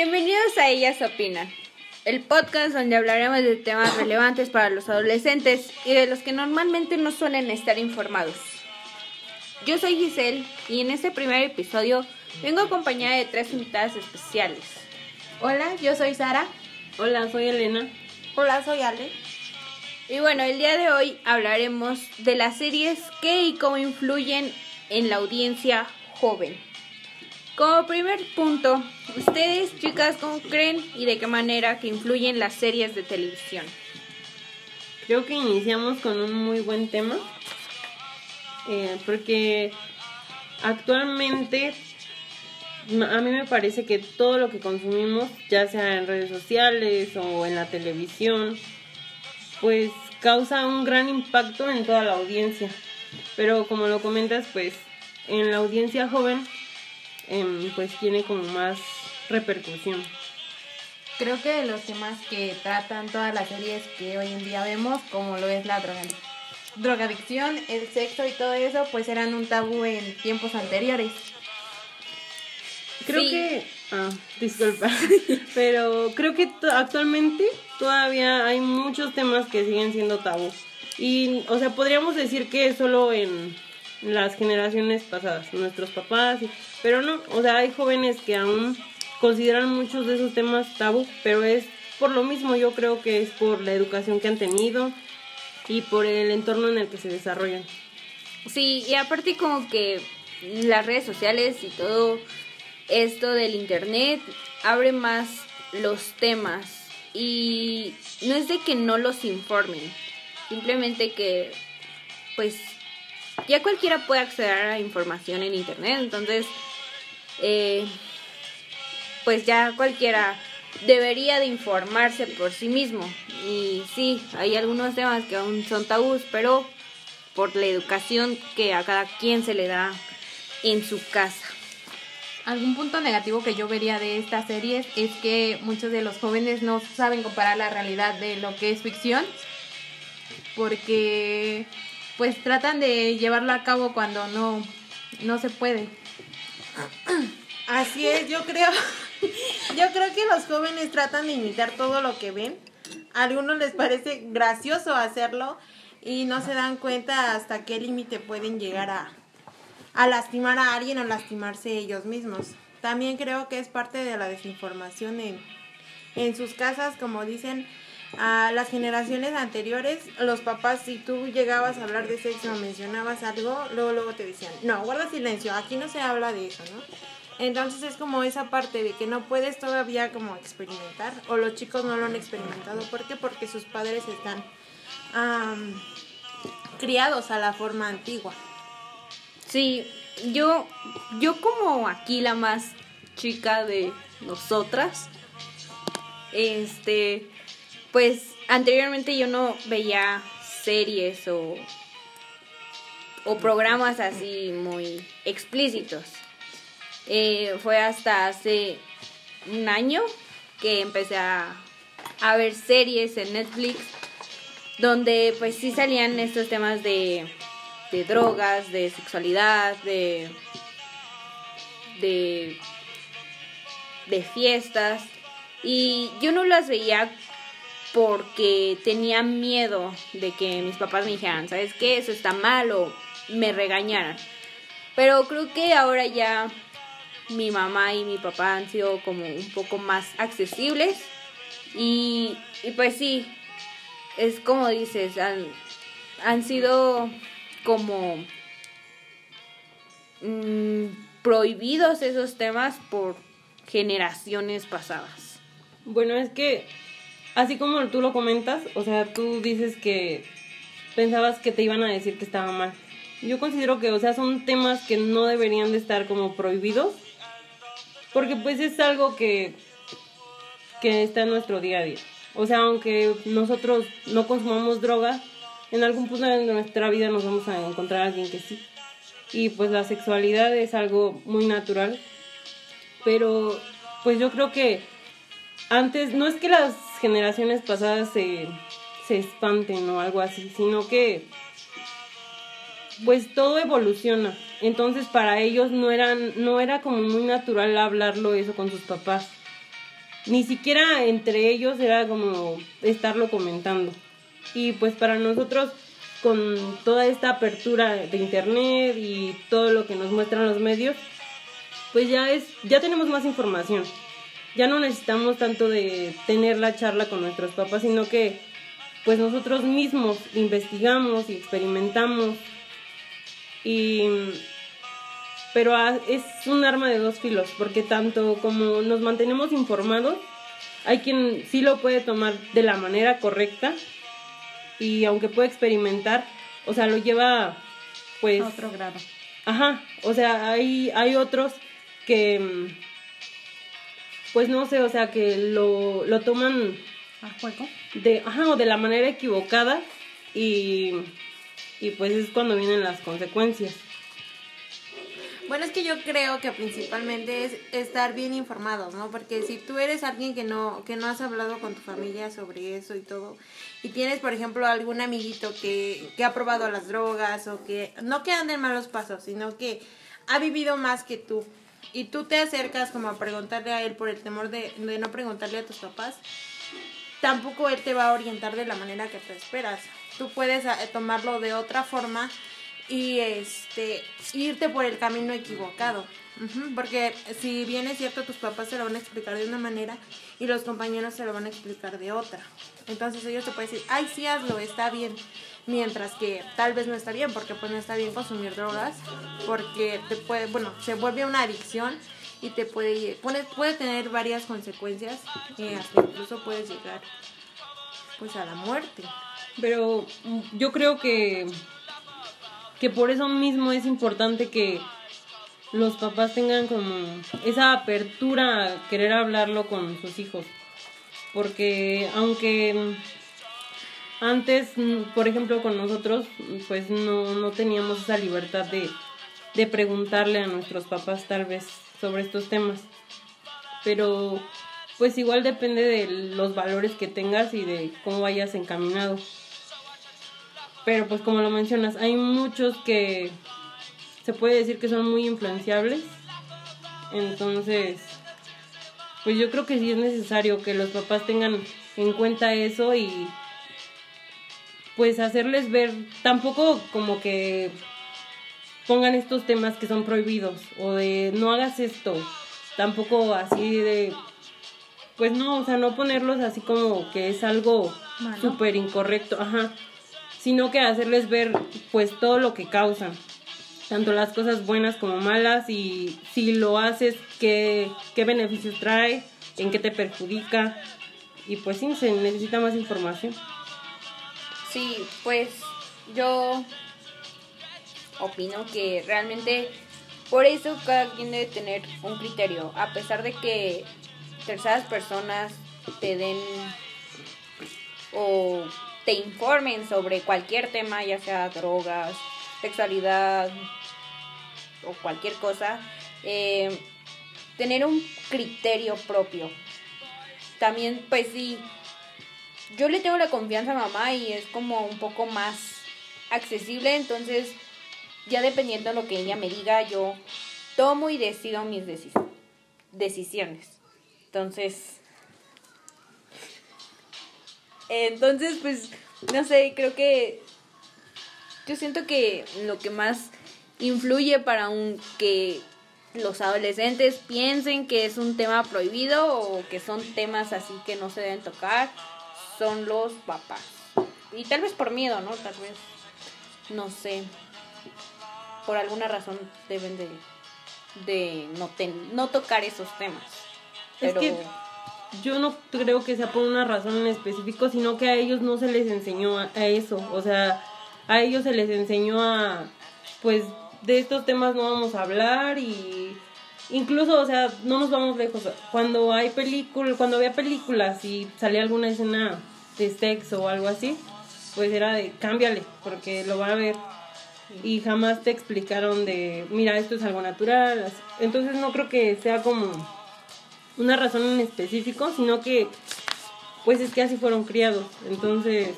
Bienvenidos a Ellas Opinan, el podcast donde hablaremos de temas relevantes para los adolescentes y de los que normalmente no suelen estar informados. Yo soy Giselle y en este primer episodio vengo acompañada de tres invitadas especiales. Hola, yo soy Sara. Hola, soy Elena. Hola, soy Ale. Y bueno, el día de hoy hablaremos de las series que y cómo influyen en la audiencia joven. Como primer punto, ustedes chicas, ¿cómo creen y de qué manera que influyen las series de televisión? Creo que iniciamos con un muy buen tema, eh, porque actualmente a mí me parece que todo lo que consumimos, ya sea en redes sociales o en la televisión, pues causa un gran impacto en toda la audiencia. Pero como lo comentas, pues en la audiencia joven Em, pues tiene como más repercusión. Creo que los temas que tratan todas las series que hoy en día vemos, como lo es la drogadicción, el sexo y todo eso, pues eran un tabú en tiempos anteriores. Creo que... Ah, disculpa. Pero creo que actualmente todavía hay muchos temas que siguen siendo tabú. Y, o sea, podríamos decir que solo en las generaciones pasadas, nuestros papás, pero no, o sea, hay jóvenes que aún consideran muchos de esos temas tabú, pero es por lo mismo, yo creo que es por la educación que han tenido y por el entorno en el que se desarrollan. Sí, y aparte como que las redes sociales y todo esto del internet abre más los temas y no es de que no los informen, simplemente que pues ya cualquiera puede acceder a información en internet, entonces, eh, pues ya cualquiera debería de informarse por sí mismo. Y sí, hay algunos temas que aún son tabús, pero por la educación que a cada quien se le da en su casa. Algún punto negativo que yo vería de estas series es que muchos de los jóvenes no saben comparar la realidad de lo que es ficción, porque pues tratan de llevarlo a cabo cuando no, no se puede. Así es, yo creo, yo creo que los jóvenes tratan de imitar todo lo que ven. A algunos les parece gracioso hacerlo y no se dan cuenta hasta qué límite pueden llegar a, a lastimar a alguien o lastimarse ellos mismos. También creo que es parte de la desinformación en, en sus casas, como dicen, a las generaciones anteriores, los papás, si tú llegabas a hablar de sexo o mencionabas algo, luego, luego te decían, no, guarda silencio, aquí no se habla de eso, ¿no? Entonces es como esa parte de que no puedes todavía como experimentar, o los chicos no lo han experimentado. ¿Por qué? Porque sus padres están criados a la forma antigua. Sí, yo, yo como aquí la más chica de nosotras, este, pues anteriormente yo no veía series o, o programas así muy explícitos. Eh, fue hasta hace un año que empecé a, a ver series en Netflix donde pues sí salían estos temas de, de drogas, de sexualidad, de, de, de fiestas. Y yo no las veía porque tenía miedo de que mis papás me dijeran, ¿sabes qué? Eso está mal me regañaran. Pero creo que ahora ya mi mamá y mi papá han sido como un poco más accesibles y, y pues sí, es como dices, han, han sido como mm, prohibidos esos temas por generaciones pasadas. Bueno, es que así como tú lo comentas, o sea, tú dices que pensabas que te iban a decir que estaba mal. Yo considero que, o sea, son temas que no deberían de estar como prohibidos, porque pues es algo que, que está en nuestro día a día. O sea, aunque nosotros no consumamos droga, en algún punto de nuestra vida nos vamos a encontrar a alguien que sí. Y pues la sexualidad es algo muy natural, pero pues yo creo que antes, no es que las generaciones pasadas se, se espanten o algo así, sino que pues todo evoluciona. Entonces para ellos no eran no era como muy natural hablarlo eso con sus papás. ni siquiera entre ellos era como estarlo comentando. Y pues para nosotros con toda esta apertura de internet y todo lo que nos muestran los medios, pues ya es ya tenemos más información. Ya no necesitamos tanto de tener la charla con nuestros papás, sino que pues nosotros mismos investigamos y experimentamos y pero es un arma de dos filos, porque tanto como nos mantenemos informados, hay quien sí lo puede tomar de la manera correcta y aunque puede experimentar, o sea, lo lleva pues A otro grado. Ajá, o sea, hay hay otros que pues no sé, o sea, que lo lo toman ¿A juego? de ajá, o de la manera equivocada y y pues es cuando vienen las consecuencias. Bueno, es que yo creo que principalmente es estar bien informados, ¿no? Porque si tú eres alguien que no que no has hablado con tu familia sobre eso y todo, y tienes, por ejemplo, algún amiguito que, que ha probado las drogas o que no que ande en malos pasos, sino que ha vivido más que tú, y tú te acercas como a preguntarle a él por el temor de, de no preguntarle a tus papás, tampoco él te va a orientar de la manera que tú esperas. Tú puedes eh, tomarlo de otra forma y este irte por el camino equivocado. Porque si bien es cierto, tus papás se lo van a explicar de una manera y los compañeros se lo van a explicar de otra. Entonces ellos te pueden decir, ay, sí, hazlo, está bien. Mientras que tal vez no está bien, porque pues no está bien consumir drogas, porque te puede, bueno, se vuelve una adicción y te puede, puede, tener varias consecuencias, eh, hasta incluso puedes llegar pues a la muerte. Pero mm, yo creo que, que por eso mismo es importante que los papás tengan como esa apertura a querer hablarlo con sus hijos. Porque aunque antes, mm, por ejemplo, con nosotros, pues no, no teníamos esa libertad de, de preguntarle a nuestros papás tal vez sobre estos temas. Pero pues igual depende de los valores que tengas y de cómo vayas encaminado. Pero pues como lo mencionas, hay muchos que se puede decir que son muy influenciables. Entonces, pues yo creo que sí es necesario que los papás tengan en cuenta eso y pues hacerles ver, tampoco como que pongan estos temas que son prohibidos o de no hagas esto, tampoco así de pues no, o sea, no ponerlos así como que es algo súper incorrecto, ajá, sino que hacerles ver pues todo lo que causan, tanto las cosas buenas como malas y si lo haces, qué, qué beneficios trae, en qué te perjudica. Y pues sí, se necesita más información. Sí, pues yo opino que realmente por eso cada quien debe tener un criterio, a pesar de que terceras personas te den o te informen sobre cualquier tema, ya sea drogas, sexualidad o cualquier cosa, eh, tener un criterio propio. También, pues sí, yo le tengo la confianza a mamá y es como un poco más accesible, entonces ya dependiendo de lo que ella me diga, yo tomo y decido mis decis- decisiones. Entonces, entonces pues no sé, creo que yo siento que lo que más influye para un que los adolescentes piensen que es un tema prohibido o que son temas así que no se deben tocar son los papás. Y tal vez por miedo, ¿no? Tal vez, no sé, por alguna razón deben de, de no, ten- no tocar esos temas. Es Pero que yo no creo que sea por una razón en específico, sino que a ellos no se les enseñó a, a eso. O sea, a ellos se les enseñó a, pues, de estos temas no vamos a hablar y incluso, o sea, no nos vamos lejos. Cuando hay películas, cuando había películas y salía alguna escena de sexo o algo así, pues era de cámbiale, porque lo van a ver. Y jamás te explicaron de, mira, esto es algo natural. Entonces no creo que sea como una razón en específico, sino que pues es que así fueron criados. Entonces,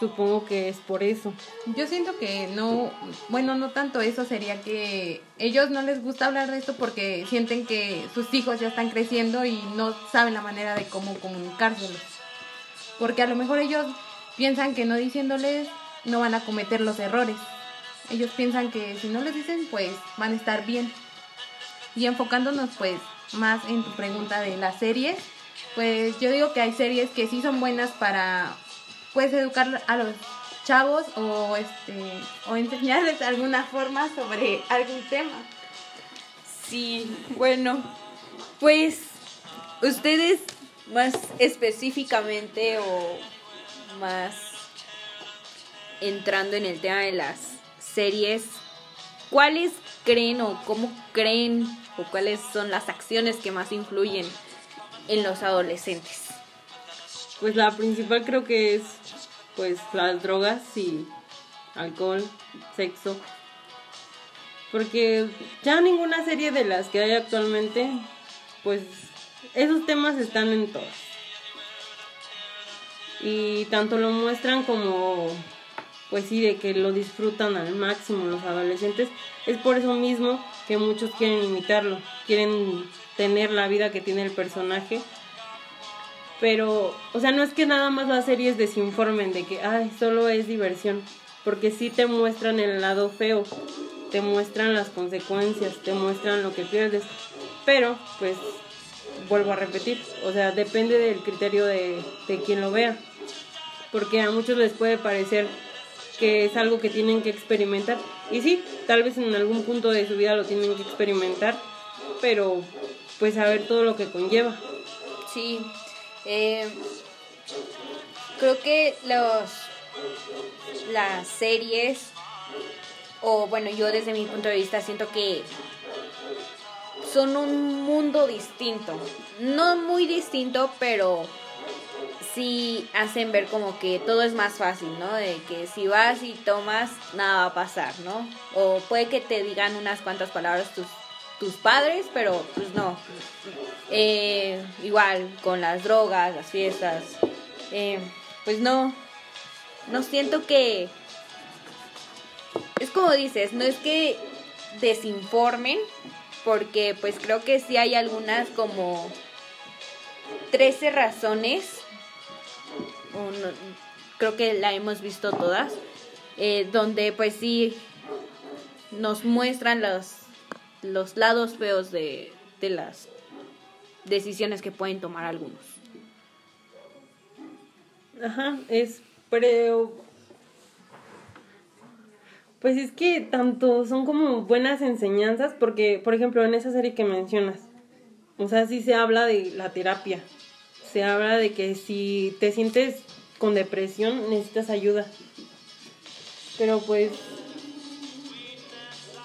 supongo que es por eso. Yo siento que no, bueno, no tanto eso, sería que ellos no les gusta hablar de esto porque sienten que sus hijos ya están creciendo y no saben la manera de cómo comunicárselos. Porque a lo mejor ellos piensan que no diciéndoles no van a cometer los errores. Ellos piensan que si no les dicen, pues van a estar bien. Y enfocándonos pues más en tu pregunta de las series, pues yo digo que hay series que sí son buenas para pues educar a los chavos o este o enseñarles alguna forma sobre algún tema. Sí, bueno, pues ustedes más específicamente o más entrando en el tema de las series, ¿cuáles creen o cómo creen o cuáles son las acciones que más influyen en los adolescentes? Pues la principal creo que es pues las drogas y alcohol, sexo. Porque ya ninguna serie de las que hay actualmente, pues esos temas están en todas. Y tanto lo muestran como, pues sí, de que lo disfrutan al máximo los adolescentes. Es por eso mismo que muchos quieren imitarlo, quieren tener la vida que tiene el personaje pero, o sea, no es que nada más las series desinformen de que, ay, solo es diversión, porque sí te muestran el lado feo, te muestran las consecuencias, te muestran lo que pierdes, pero, pues, vuelvo a repetir, o sea, depende del criterio de, de quien lo vea, porque a muchos les puede parecer que es algo que tienen que experimentar, y sí, tal vez en algún punto de su vida lo tienen que experimentar, pero pues saber todo lo que conlleva. Sí, eh, creo que los las series o bueno yo desde mi punto de vista siento que son un mundo distinto. No muy distinto pero sí hacen ver como que todo es más fácil no de que si vas y tomas nada va a pasar no o puede que te digan unas cuantas palabras tus tus padres, pero pues no. Eh, igual con las drogas, las fiestas, eh, pues no, no siento que... Es como dices, no es que desinformen, porque pues creo que sí hay algunas como 13 razones, creo que la hemos visto todas, eh, donde pues sí nos muestran los los lados feos de, de las decisiones que pueden tomar algunos. Ajá, es pero pues es que tanto son como buenas enseñanzas porque por ejemplo en esa serie que mencionas, o sea, sí se habla de la terapia. Se habla de que si te sientes con depresión necesitas ayuda. Pero pues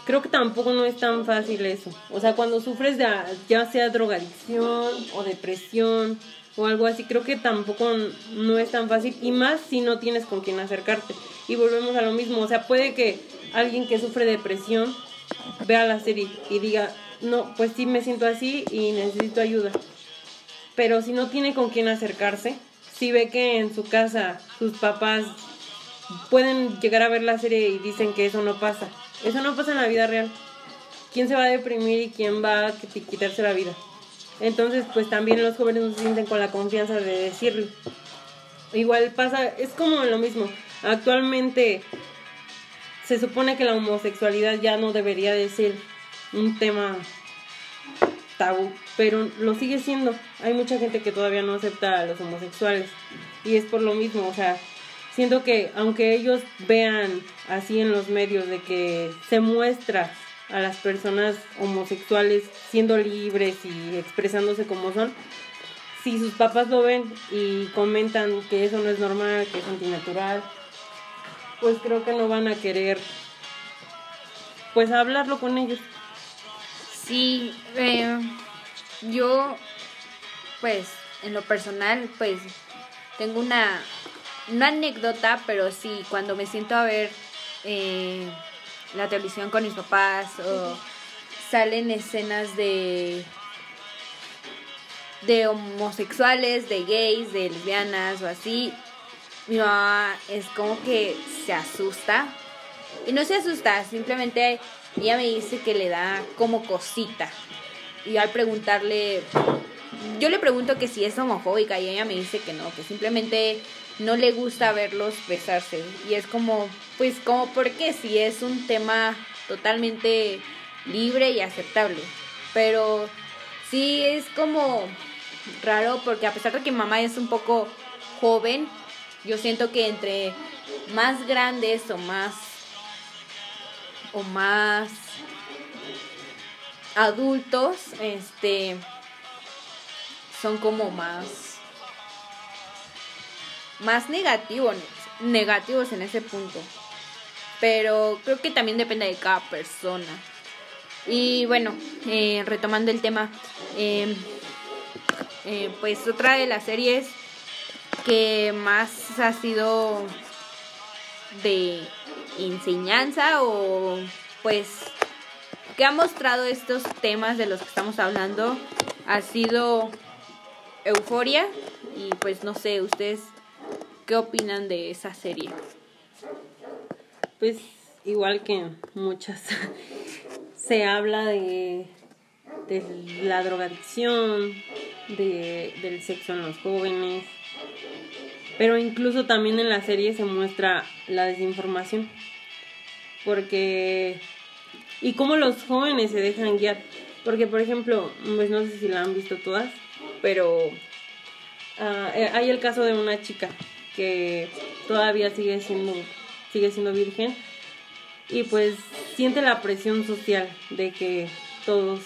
creo que tampoco no es tan fácil eso. O sea, cuando sufres de ya sea drogadicción o depresión o algo así, creo que tampoco no es tan fácil y más si no tienes con quién acercarte. Y volvemos a lo mismo, o sea, puede que alguien que sufre depresión vea la serie y diga, no, pues sí me siento así y necesito ayuda. Pero si no tiene con quién acercarse, si ve que en su casa sus papás pueden llegar a ver la serie y dicen que eso no pasa eso no pasa en la vida real. ¿Quién se va a deprimir y quién va a quitarse la vida? Entonces, pues también los jóvenes no se sienten con la confianza de decirlo. Igual pasa, es como lo mismo. Actualmente se supone que la homosexualidad ya no debería de ser un tema tabú, pero lo sigue siendo. Hay mucha gente que todavía no acepta a los homosexuales y es por lo mismo, o sea, siento que aunque ellos vean así en los medios de que se muestra a las personas homosexuales siendo libres y expresándose como son, si sus papás lo ven y comentan que eso no es normal, que es antinatural, pues creo que no van a querer pues hablarlo con ellos. Sí, eh, yo pues en lo personal pues tengo una no anécdota, pero sí, cuando me siento a ver eh, la televisión con mis papás o salen escenas de de homosexuales, de gays, de lesbianas o así, mi mamá es como que se asusta. Y no se asusta, simplemente ella me dice que le da como cosita. Y al preguntarle, yo le pregunto que si es homofóbica y ella me dice que no, que simplemente no le gusta verlos besarse. Y es como, pues como, ¿por qué? Si es un tema totalmente libre y aceptable. Pero sí es como raro porque a pesar de que mamá es un poco joven, yo siento que entre más grandes o más o más adultos, este son como más más negativos negativos en ese punto. Pero creo que también depende de cada persona. Y bueno, eh, retomando el tema, eh, eh, pues otra de las series que más ha sido de enseñanza o pues que ha mostrado estos temas de los que estamos hablando ha sido Euforia y pues no sé, ustedes qué opinan de esa serie. Pues igual que muchas se habla de, la drogadicción, de, del sexo en los jóvenes, pero incluso también en la serie se muestra la desinformación. Porque... Y cómo los jóvenes se dejan guiar. Porque, por ejemplo, pues no sé si la han visto todas, pero ah, eh, hay el caso de una chica que todavía sigue siendo, sigue siendo virgen y pues siente la presión social de que todos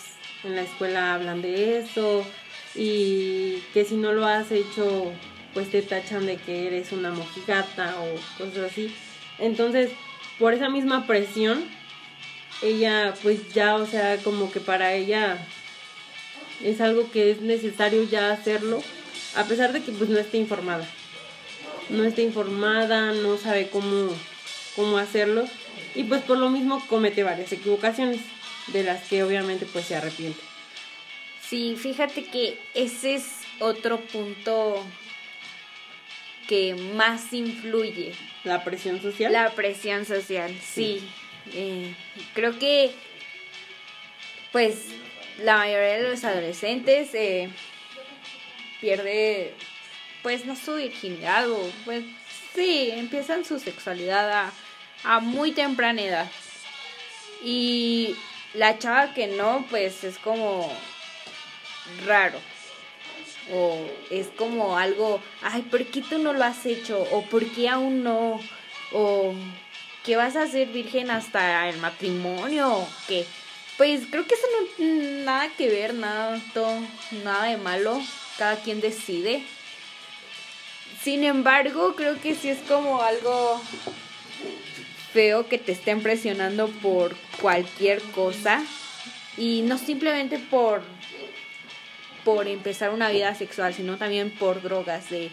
en la escuela hablan de eso y que si no lo has hecho pues te tachan de que eres una mojigata o cosas así. Entonces, por esa misma presión, ella pues ya, o sea, como que para ella es algo que es necesario ya hacerlo, a pesar de que pues no esté informada. No esté informada, no sabe cómo, cómo hacerlo y pues por lo mismo comete varias equivocaciones de las que obviamente pues se arrepiente. Sí, fíjate que ese es otro punto que más influye. ¿La presión social? La presión social, sí. Eh, creo que, pues, la mayoría de los adolescentes eh, pierde, pues, no su virginidad o, pues, sí, empiezan su sexualidad a, a muy temprana edad. Y la chava que no, pues, es como raro o es como algo, ay, ¿por qué tú no lo has hecho? o ¿por qué aún no? o ¿qué vas a hacer virgen hasta el matrimonio? que pues creo que eso no nada que ver, nada, todo, nada de malo, cada quien decide. Sin embargo, creo que sí es como algo feo que te estén presionando por cualquier cosa y no simplemente por por empezar una vida sexual, sino también por drogas. De,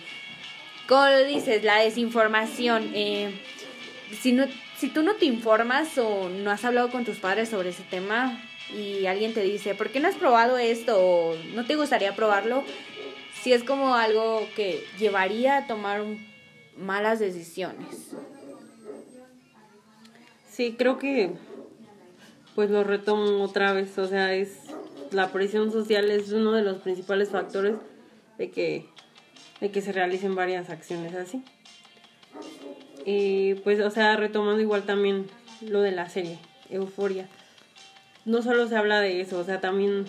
como dices, la desinformación. Eh, si, no, si tú no te informas o no has hablado con tus padres sobre ese tema y alguien te dice, ¿por qué no has probado esto? o no te gustaría probarlo, si es como algo que llevaría a tomar malas decisiones. Sí, creo que pues lo retomo otra vez, o sea, es la presión social es uno de los principales factores de que, de que se realicen varias acciones así. Y pues, o sea, retomando igual también lo de la serie, Euforia. No solo se habla de eso, o sea, también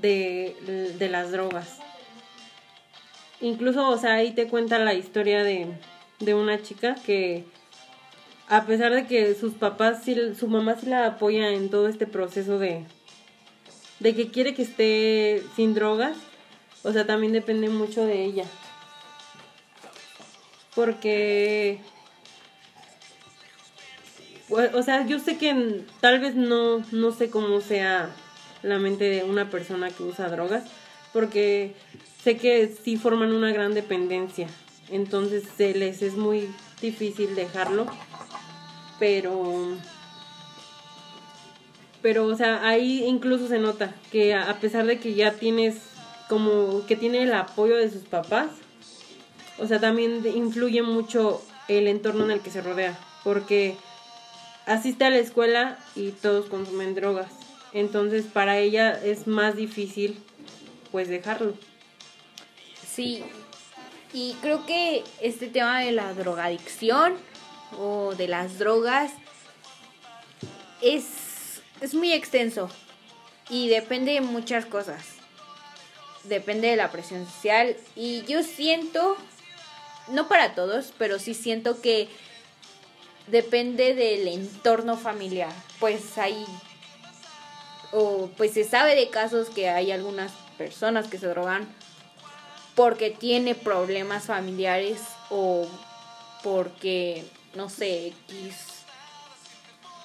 de, de las drogas. Incluso, o sea, ahí te cuenta la historia de, de una chica que a pesar de que sus papás, su mamá sí la apoya en todo este proceso de, de que quiere que esté sin drogas, o sea, también depende mucho de ella. Porque, o sea, yo sé que tal vez no, no sé cómo sea la mente de una persona que usa drogas, porque sé que sí forman una gran dependencia, entonces se les es muy difícil dejarlo, pero pero o sea, ahí incluso se nota que a pesar de que ya tienes como que tiene el apoyo de sus papás, o sea, también influye mucho el entorno en el que se rodea, porque asiste a la escuela y todos consumen drogas. Entonces, para ella es más difícil pues dejarlo. Sí, y creo que este tema de la drogadicción o de las drogas es, es muy extenso y depende de muchas cosas. Depende de la presión social y yo siento, no para todos, pero sí siento que depende del entorno familiar. Pues hay, o pues se sabe de casos que hay algunas personas que se drogan porque tiene problemas familiares o porque, no sé, X.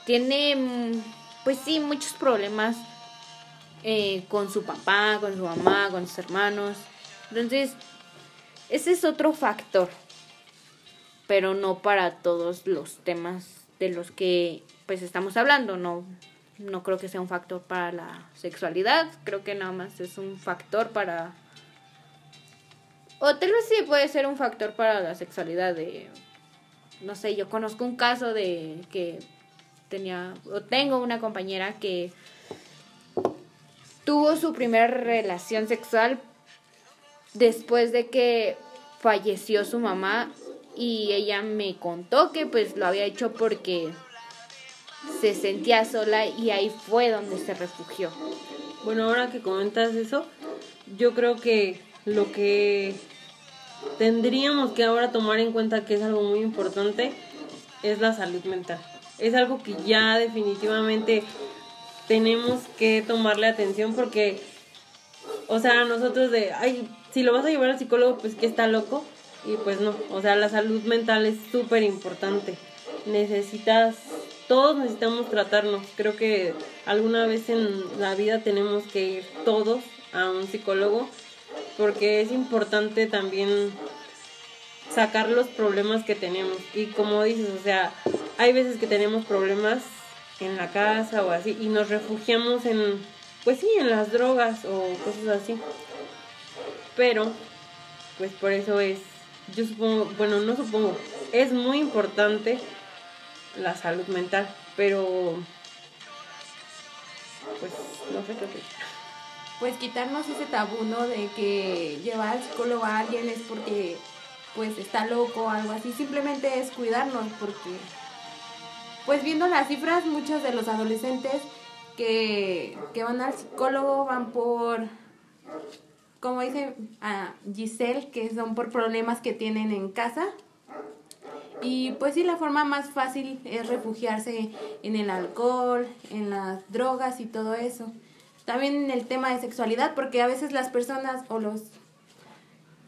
Tiene, pues sí, muchos problemas eh, con su papá, con su mamá, con sus hermanos. Entonces, ese es otro factor, pero no para todos los temas de los que pues estamos hablando, no no creo que sea un factor para la sexualidad, creo que nada más es un factor para o tal vez sí puede ser un factor para la sexualidad de no sé, yo conozco un caso de que tenía o tengo una compañera que tuvo su primera relación sexual después de que falleció su mamá y ella me contó que pues lo había hecho porque se sentía sola y ahí fue donde se refugió. Bueno, ahora que comentas eso, yo creo que lo que tendríamos que ahora tomar en cuenta que es algo muy importante es la salud mental. Es algo que ya definitivamente tenemos que tomarle atención porque, o sea, nosotros de, ay, si lo vas a llevar al psicólogo, pues que está loco. Y pues no, o sea, la salud mental es súper importante. Necesitas, todos necesitamos tratarnos. Creo que alguna vez en la vida tenemos que ir todos a un psicólogo porque es importante también sacar los problemas que tenemos. Y como dices, o sea, hay veces que tenemos problemas en la casa o así y nos refugiamos en, pues sí, en las drogas o cosas así. Pero, pues por eso es, yo supongo, bueno, no supongo, es muy importante la salud mental, pero, pues, no sé qué. Pues quitarnos ese tabú, ¿no? De que llevar al psicólogo a alguien es porque pues está loco o algo así. Simplemente es cuidarnos porque pues viendo las cifras, muchos de los adolescentes que, que van al psicólogo van por, como dice a Giselle, que son por problemas que tienen en casa. Y pues sí, la forma más fácil es refugiarse en el alcohol, en las drogas y todo eso. También en el tema de sexualidad, porque a veces las personas o los...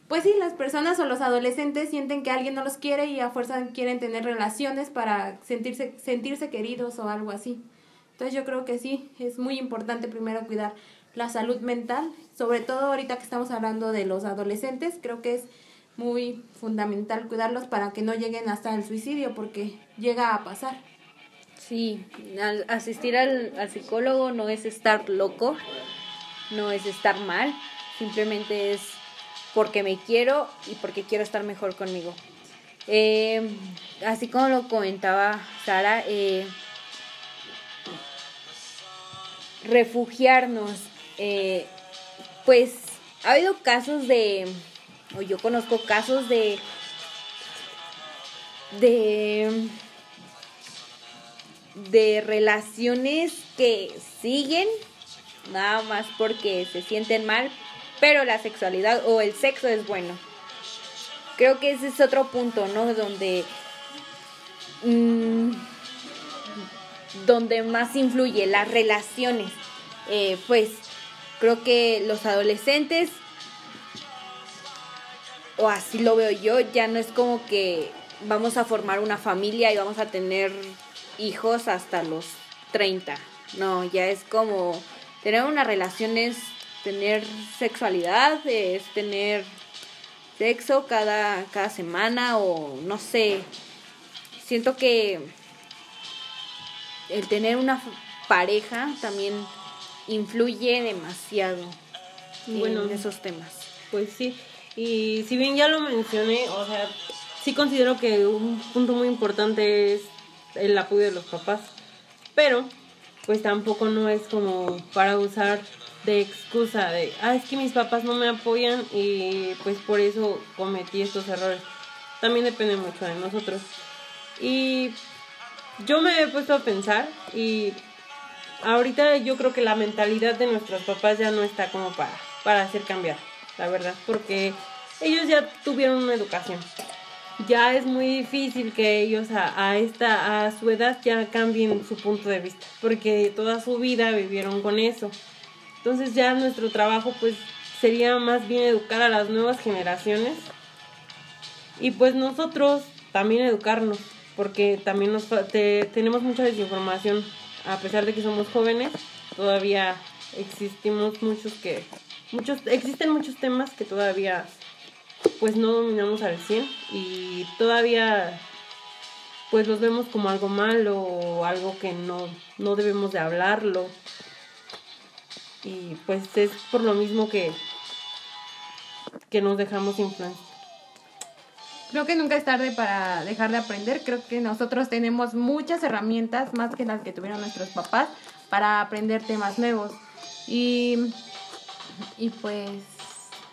Pues sí, las personas o los adolescentes sienten que alguien no los quiere y a fuerza quieren tener relaciones para sentirse, sentirse queridos o algo así. Entonces yo creo que sí, es muy importante primero cuidar la salud mental, sobre todo ahorita que estamos hablando de los adolescentes, creo que es muy fundamental cuidarlos para que no lleguen hasta el suicidio, porque llega a pasar. Sí, al asistir al, psicólogo no es estar loco, no es estar mal, simplemente es porque me quiero y porque quiero estar mejor conmigo. Eh, así como lo comentaba Sara, eh, refugiarnos, eh, pues ha habido casos de, o yo conozco casos de, de, de relaciones que siguen nada más porque se sienten mal, pero la sexualidad o el sexo es bueno. Creo que ese es otro punto, ¿no? Donde mm, donde más influye las relaciones. Eh, pues creo que los adolescentes, o así lo veo yo, ya no es como que vamos a formar una familia y vamos a tener hijos hasta los 30. No, ya es como tener una relación es tener sexualidad, es tener sexo cada, cada semana o no sé. Siento que el tener una pareja también influye demasiado Bueno. en esos temas. Pues sí, Y si bien ya lo mencioné, o sea, sí considero que un punto muy importante es el apoyo de los papás. Pero, pues tampoco no es como para usar de excusa de, ah, es que mis papás no me apoyan y pues por eso cometí estos errores. También depende mucho de nosotros. Y yo me he puesto a pensar y ahorita yo creo que la mentalidad de nuestros papás ya no está como para, para hacer cambiar, la verdad, porque ellos ya tuvieron una educación. Ya es muy difícil que ellos a, a esta a su edad ya cambien su punto de vista, porque toda su vida vivieron con eso. Entonces ya nuestro trabajo pues sería más bien educar a las nuevas generaciones y pues nosotros también educarnos, porque también nos tenemos mucha desinformación, a pesar de que somos jóvenes, todavía existimos muchos que muchos existen muchos temas que todavía pues no dominamos al 100 y todavía pues los vemos como algo malo o algo que no, no debemos de hablarlo y pues es por lo mismo que, que nos dejamos influenciar. Creo que nunca es tarde para dejar de aprender. Creo que nosotros tenemos muchas herramientas, más que las que tuvieron nuestros papás, para aprender temas nuevos. Y, y pues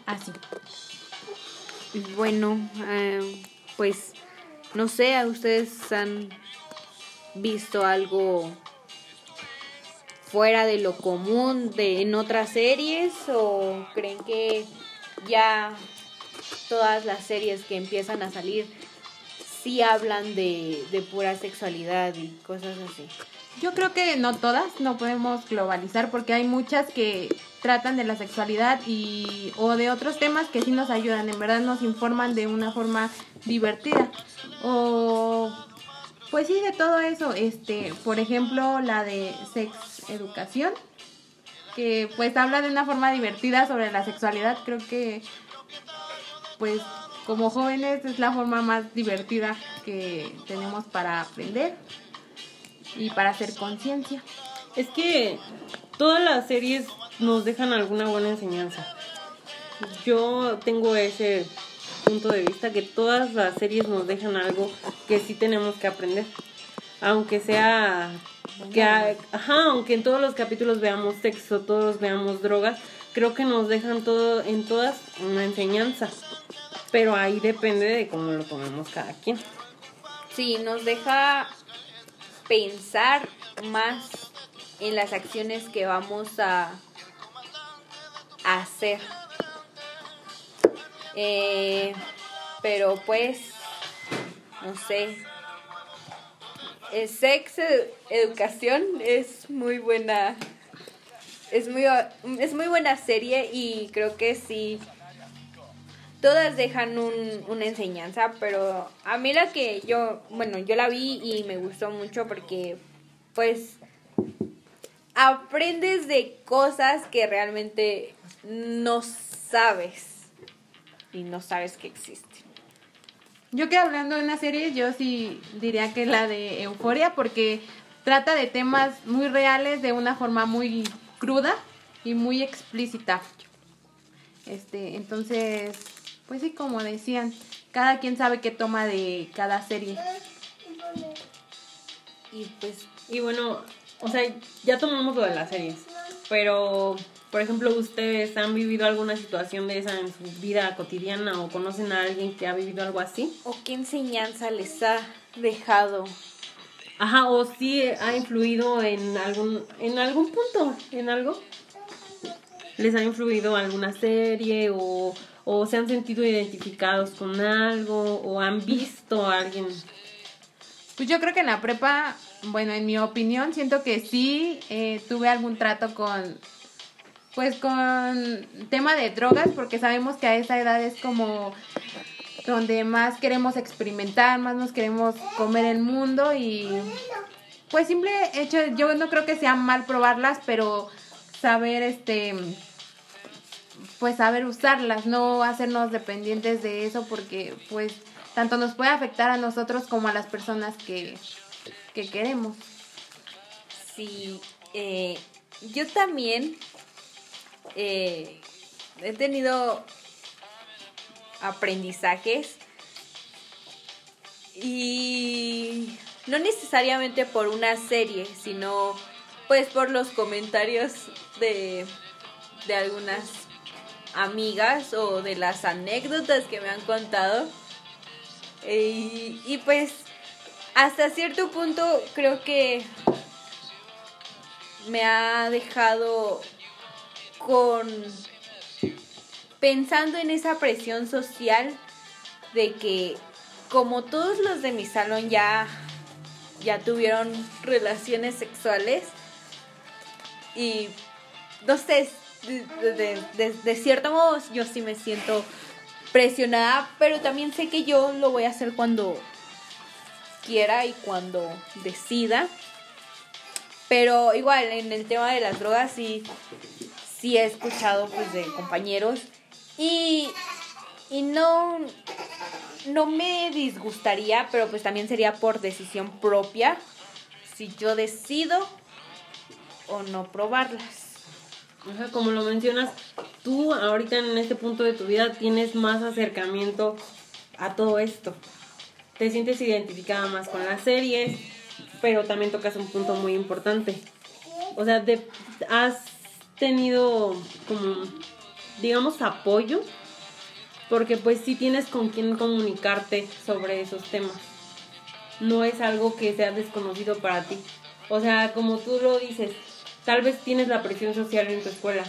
así. Bueno, eh, pues no sé, ¿ustedes han visto algo fuera de lo común de en otras series o creen que ya todas las series que empiezan a salir sí hablan de, de pura sexualidad y cosas así. Yo creo que no todas, no podemos globalizar porque hay muchas que tratan de la sexualidad y o de otros temas que sí nos ayudan, en verdad nos informan de una forma divertida. O pues sí, de todo eso, este, por ejemplo, la de sex educación, que pues habla de una forma divertida sobre la sexualidad, creo que pues como jóvenes es la forma más divertida que tenemos para aprender y para hacer conciencia. Es que todas las series nos dejan alguna buena enseñanza. Yo tengo ese punto de vista que todas las series nos dejan algo que sí tenemos que aprender. Aunque sea que ajá, aunque en todos los capítulos veamos sexo, todos veamos drogas, creo que nos dejan todo en todas una enseñanza. Pero ahí depende de cómo lo tomemos cada quien. Sí, nos deja pensar más en las acciones que vamos a hacer. Eh, pero pues, no sé. El sex educación es muy buena. Es muy, es muy buena serie y creo que sí todas dejan un, una enseñanza, pero a mí la que yo, bueno, yo la vi y me gustó mucho porque pues aprendes de cosas que realmente no sabes y no sabes que existen. Yo que hablando de una serie, yo sí diría que la de Euforia porque trata de temas muy reales de una forma muy cruda y muy explícita. Este, entonces pues sí, como decían, cada quien sabe qué toma de cada serie. Y pues, y bueno, o sea, ya tomamos lo de las series, pero, por ejemplo, ¿ustedes han vivido alguna situación de esa en su vida cotidiana o conocen a alguien que ha vivido algo así? ¿O qué enseñanza les ha dejado? Ajá, o sí ha influido en algún, en algún punto, en algo. ¿Les ha influido alguna serie o o se han sentido identificados con algo o han visto a alguien. Pues yo creo que en la prepa, bueno, en mi opinión, siento que sí eh, tuve algún trato con, pues con tema de drogas, porque sabemos que a esa edad es como donde más queremos experimentar, más nos queremos comer el mundo y pues simple hecho, yo no creo que sea mal probarlas, pero saber este pues saber usarlas, no hacernos dependientes de eso porque pues tanto nos puede afectar a nosotros como a las personas que, queremos. Sí, eh, yo también eh, he tenido aprendizajes y no necesariamente por una serie, sino pues por los comentarios de, de algunas amigas o de las anécdotas que me han contado. Y, pues hasta cierto punto creo que me ha dejado con pensando en esa presión social de que como todos los de mi salón ya ya tuvieron relaciones sexuales y no sé de, de, de, cierto modo yo sí me siento presionada pero también sé que yo lo voy a hacer cuando quiera y cuando decida pero igual en el tema de las drogas sí sí he escuchado pues de compañeros y, y no, no me disgustaría, pero pues también sería por decisión propia si yo decido o no probarlas. O sea, como lo mencionas, tú ahorita en este punto de tu vida tienes más acercamiento a todo esto. Te sientes identificada más con las series, pero también tocas un punto muy importante. O sea, de, has tenido como, digamos, apoyo, porque pues sí tienes con quien comunicarte sobre esos temas. No es algo que sea desconocido para ti. O sea, como tú lo dices, tal vez tienes la presión social en tu escuela,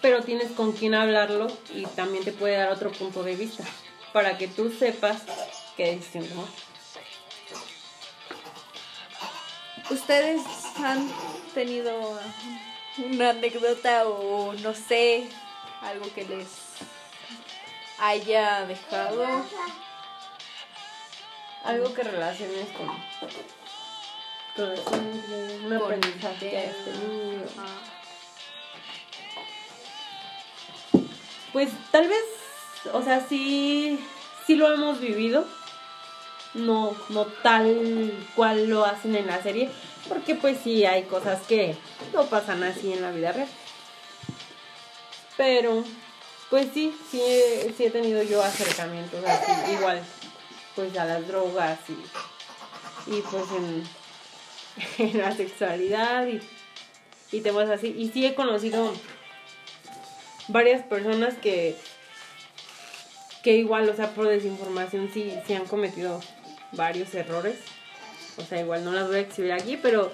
pero tienes con quien hablarlo y también te puede dar otro punto de vista para que tú sepas qué decisión tomar. ¿Ustedes han tenido una anécdota o no sé, algo que les haya dejado. Algo que relaciones con, con un aprendizaje que has tenido. Pues tal vez, o sea, sí, sí lo hemos vivido, no, no tal cual lo hacen en la serie, porque pues sí hay cosas que no pasan así en la vida real. Pero, pues sí, sí he, sí he tenido yo acercamientos así, igual, pues a las drogas y, y pues en, la sexualidad y, y temas así. Y sí he conocido varias personas que que igual, o sea, por desinformación sí, sí han cometido varios errores. O sea, igual no las voy a exhibir aquí, pero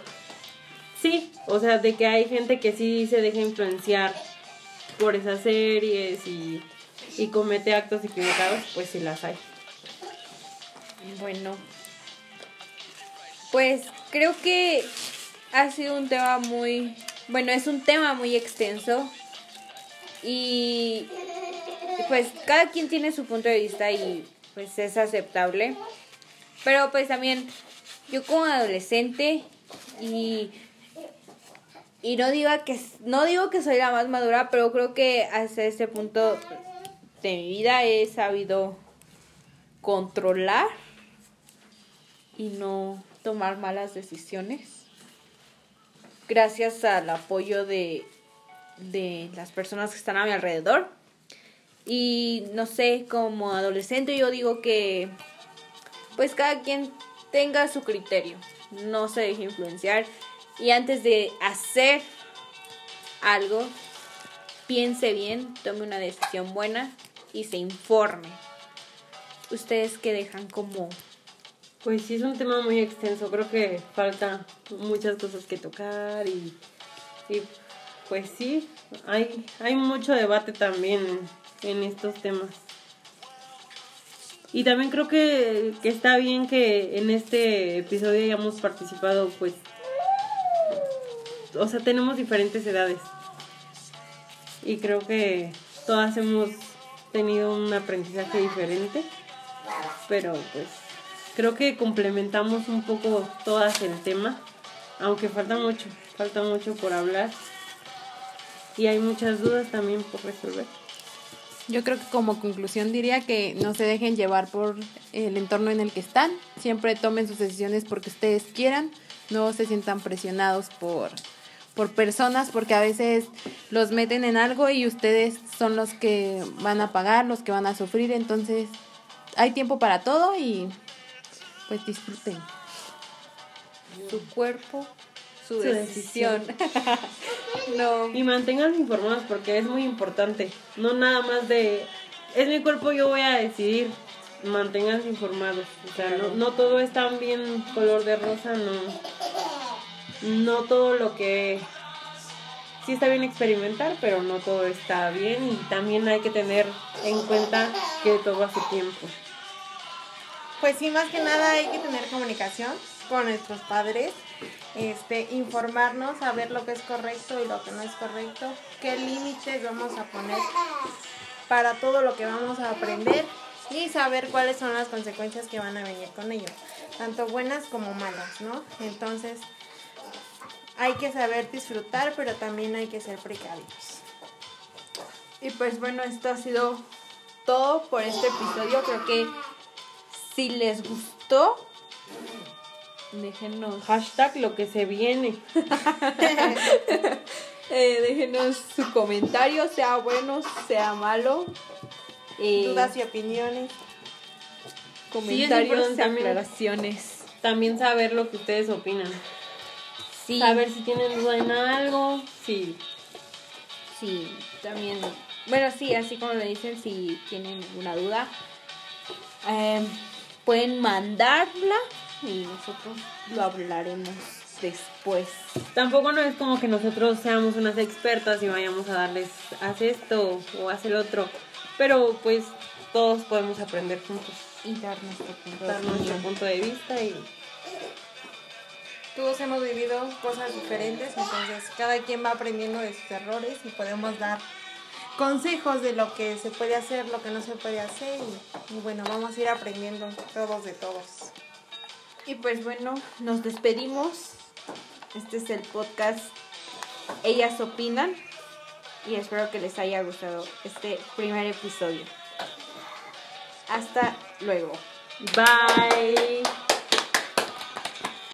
sí, o sea, de que hay gente que sí se deja influenciar por esas series y, y comete actos equivocados, pues sí las hay. Bueno, pues creo que ha sido un tema muy, bueno, es un tema muy extenso y pues cada quien tiene su punto de vista y pues es aceptable. Pero pues también yo como adolescente y y no digo que no digo que soy la más madura, pero creo que hasta este punto de mi vida he sabido controlar y no tomar malas decisiones. Gracias al apoyo de de las personas que están a mi alrededor. Y no sé, como adolescente yo digo que pues cada quien tenga su criterio, no se deje influenciar y antes de hacer algo, piense bien, tome una decisión buena y se informe. ¿Ustedes qué dejan como? Pues sí, es un tema muy extenso, creo que falta muchas cosas que tocar y, y pues sí, hay, hay mucho debate también en estos temas. Y también creo que, que, está bien que en este episodio hayamos participado, pues, o sea, tenemos diferentes edades. Y creo que todas hemos tenido un aprendizaje diferente. Pero pues creo que complementamos un poco todas el tema. Aunque falta mucho, falta mucho por hablar. Y hay muchas dudas también por resolver. Yo creo que como conclusión diría que no se dejen llevar por el entorno en el que están. Siempre tomen sus decisiones porque ustedes quieran. No se sientan presionados por, por personas porque a veces los meten en algo y ustedes son los que van a pagar, los que van a sufrir, entonces hay tiempo para todo y pues disfruten. Su cuerpo, su, Su decisión. no. Y manténganse informados porque es muy importante. No nada más de, es mi cuerpo, yo voy a decidir. Manténganse informados. O sea, no, no todo es tan bien color de rosa, no. No todo lo que... Sí está bien experimentar, pero no todo está bien y también hay que tener en cuenta que todo a su tiempo. Pues sí, más que nada hay que tener comunicación con nuestros padres, este, informarnos, saber lo que es correcto y lo que no es correcto, qué límites vamos a poner para todo lo que vamos a aprender y saber cuáles son las consecuencias que van a venir con ello, tanto buenas como malas, ¿no? Entonces, hay que saber disfrutar, pero también hay que ser precavidos. Y pues bueno, esto ha sido todo por este episodio. Creo que si les gustó, déjenos, Hashtag lo que se viene. eh, déjenos su comentario, sea bueno, sea malo. Eh, Dudas y opiniones. comentarios importante y también. aclaraciones. También saber lo que ustedes opinan. Sí, Saber si tienen duda en algo, si sí, también. Bueno, sí, así como le dicen, si tienen alguna duda, eh, pueden mandarla y nosotros lo hablaremos después. Tampoco no es como que nosotros seamos unas expertas y vayamos a darles, haz esto o haz el otro. Pero pues todos podemos aprender juntos, Y dar nuestro punto de dar nuestro punto de vista y Todos hemos vivido cosas diferentes, entonces cada quien va aprendiendo de sus errores y podemos dar consejos de lo que se puede hacer, lo que no se puede hacer y, y bueno, vamos a ir aprendiendo todos de todos. Y pues bueno, nos despedimos. Este es el podcast Ellas Opinan. Y espero que les haya gustado este primer episodio. Hasta luego. bye.